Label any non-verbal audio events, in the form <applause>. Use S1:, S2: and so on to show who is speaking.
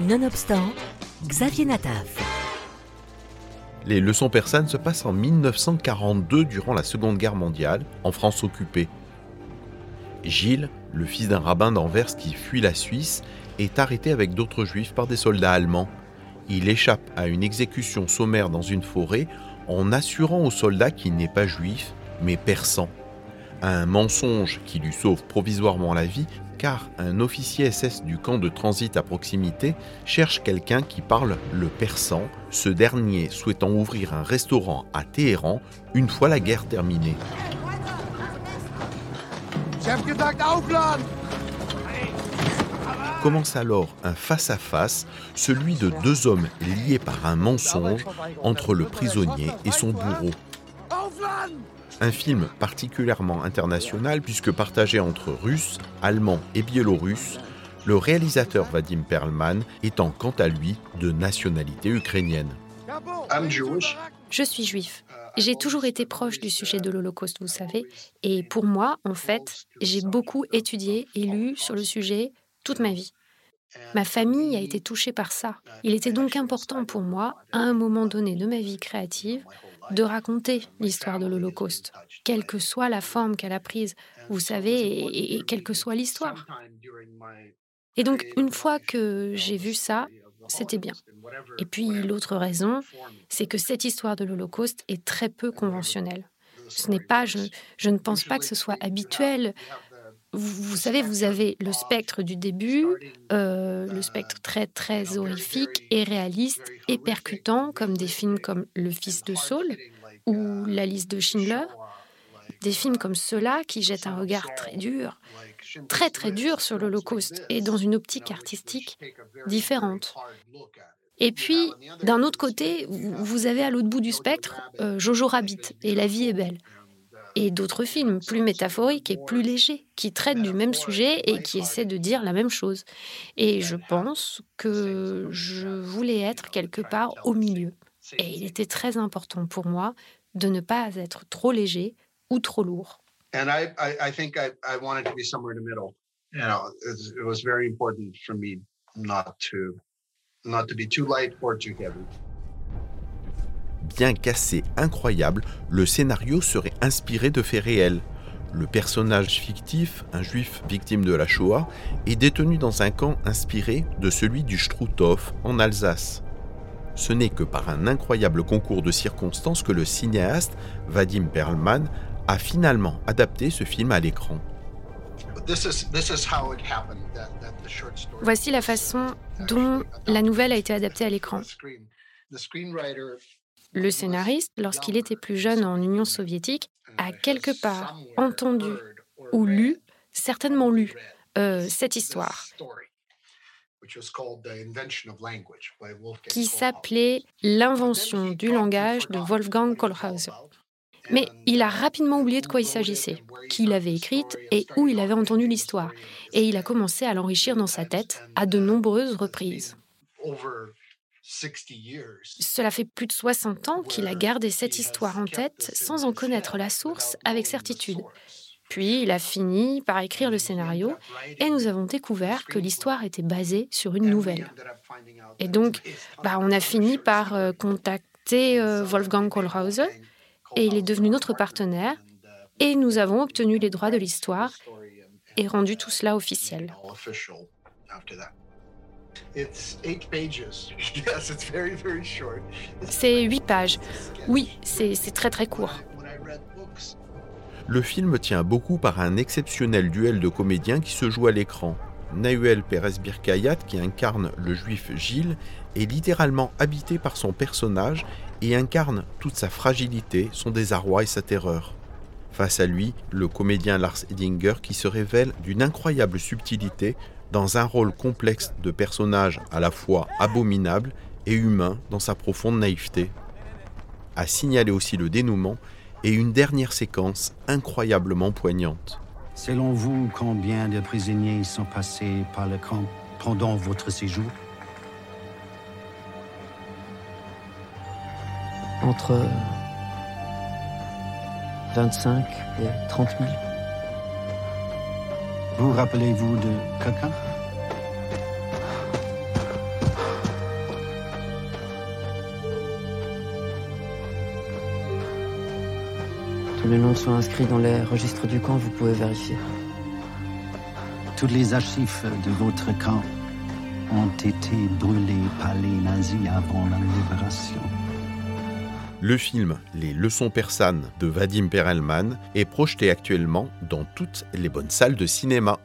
S1: Nonobstant, Xavier Nataf.
S2: Les leçons persanes se passent en 1942 durant la Seconde Guerre mondiale, en France occupée. Gilles, le fils d'un rabbin d'Anvers qui fuit la Suisse, est arrêté avec d'autres juifs par des soldats allemands. Il échappe à une exécution sommaire dans une forêt en assurant aux soldats qu'il n'est pas juif, mais persan. Un mensonge qui lui sauve provisoirement la vie car un officier SS du camp de transit à proximité cherche quelqu'un qui parle le persan, ce dernier souhaitant ouvrir un restaurant à Téhéran une fois la guerre terminée. Commence alors un face-à-face, celui de deux hommes liés par un mensonge entre le prisonnier et son bourreau. Un film particulièrement international puisque partagé entre Russes, Allemands et Biélorusses, le réalisateur Vadim Perlman étant quant à lui de nationalité ukrainienne.
S3: Je suis juif. J'ai toujours été proche du sujet de l'Holocauste, vous savez, et pour moi, en fait, j'ai beaucoup étudié et lu sur le sujet toute ma vie. Ma famille a été touchée par ça. Il était donc important pour moi, à un moment donné de ma vie créative, de raconter l'histoire de l'Holocauste, quelle que soit la forme qu'elle a prise, vous savez, et, quelle que soit l'histoire. Et donc, une fois que j'ai vu ça, c'était bien. Et puis, l'autre raison, c'est que cette histoire de l'Holocauste est très peu conventionnelle. Ce n'est pas, je, je ne pense pas que ce soit habituel vous, savez, vous avez le spectre du début, euh, le spectre très très horrifique et réaliste et percutant, comme des films comme Le Fils de Saul ou La liste de Schindler, des films comme ceux-là qui jettent un regard très dur, très très dur sur l'Holocauste et dans une optique artistique différente. Et puis, d'un autre côté, vous avez à l'autre bout du spectre euh, Jojo Rabbit et La vie est belle et d'autres films plus métaphoriques et plus légers, qui traitent du même sujet et qui essaient de dire la même chose. Et je pense que je voulais être quelque part au milieu. Et il était très important pour moi de ne pas être trop léger ou trop lourd. And I, I, I think I, I wanted to be somewhere in the middle. You know, it was very important for me not to, not to be too light or too heavy
S2: bien qu'assez incroyable, le scénario serait inspiré de faits réels. Le personnage fictif, un juif victime de la Shoah, est détenu dans un camp inspiré de celui du Struthof en Alsace. Ce n'est que par un incroyable concours de circonstances que le cinéaste Vadim Perlman a finalement adapté ce film à l'écran.
S3: Voici la façon dont la nouvelle a été adaptée à l'écran. Le scénariste, lorsqu'il était plus jeune en Union soviétique, a quelque part entendu ou lu, certainement lu, euh, cette histoire qui s'appelait L'invention du langage de Wolfgang Kohlhauser. Mais il a rapidement oublié de quoi il s'agissait, qui l'avait écrite et où il avait entendu l'histoire. Et il a commencé à l'enrichir dans sa tête à de nombreuses reprises. Cela fait plus de 60 ans qu'il a gardé cette histoire en tête sans en connaître la source avec certitude. Puis il a fini par écrire le scénario et nous avons découvert que l'histoire était basée sur une nouvelle. Et donc, bah, on a fini par euh, contacter euh, Wolfgang Kohlhauser et il est devenu notre partenaire et nous avons obtenu les droits de l'histoire et rendu tout cela officiel. <laughs> C'est huit pages. Oui, c'est très très court.
S2: Le film tient beaucoup par un exceptionnel duel de comédiens qui se joue à l'écran. Nahuel Pérez Birkayat, qui incarne le juif Gilles, est littéralement habité par son personnage et incarne toute sa fragilité, son désarroi et sa terreur. Face à lui, le comédien Lars Edinger qui se révèle d'une incroyable subtilité dans un rôle complexe de personnage à la fois abominable et humain dans sa profonde naïveté. A signaler aussi le dénouement et une dernière séquence incroyablement poignante.
S4: Selon vous, combien de prisonniers sont passés par le camp pendant votre séjour?
S5: Entre 25 et 30 000.
S4: Vous rappelez-vous de quelqu'un
S5: Tous les noms sont inscrits dans les registres du camp, vous pouvez vérifier.
S4: Toutes les archives de votre camp ont été brûlées par les nazis avant la libération.
S2: Le film Les leçons persanes de Vadim Perelman est projeté actuellement dans toutes les bonnes salles de cinéma.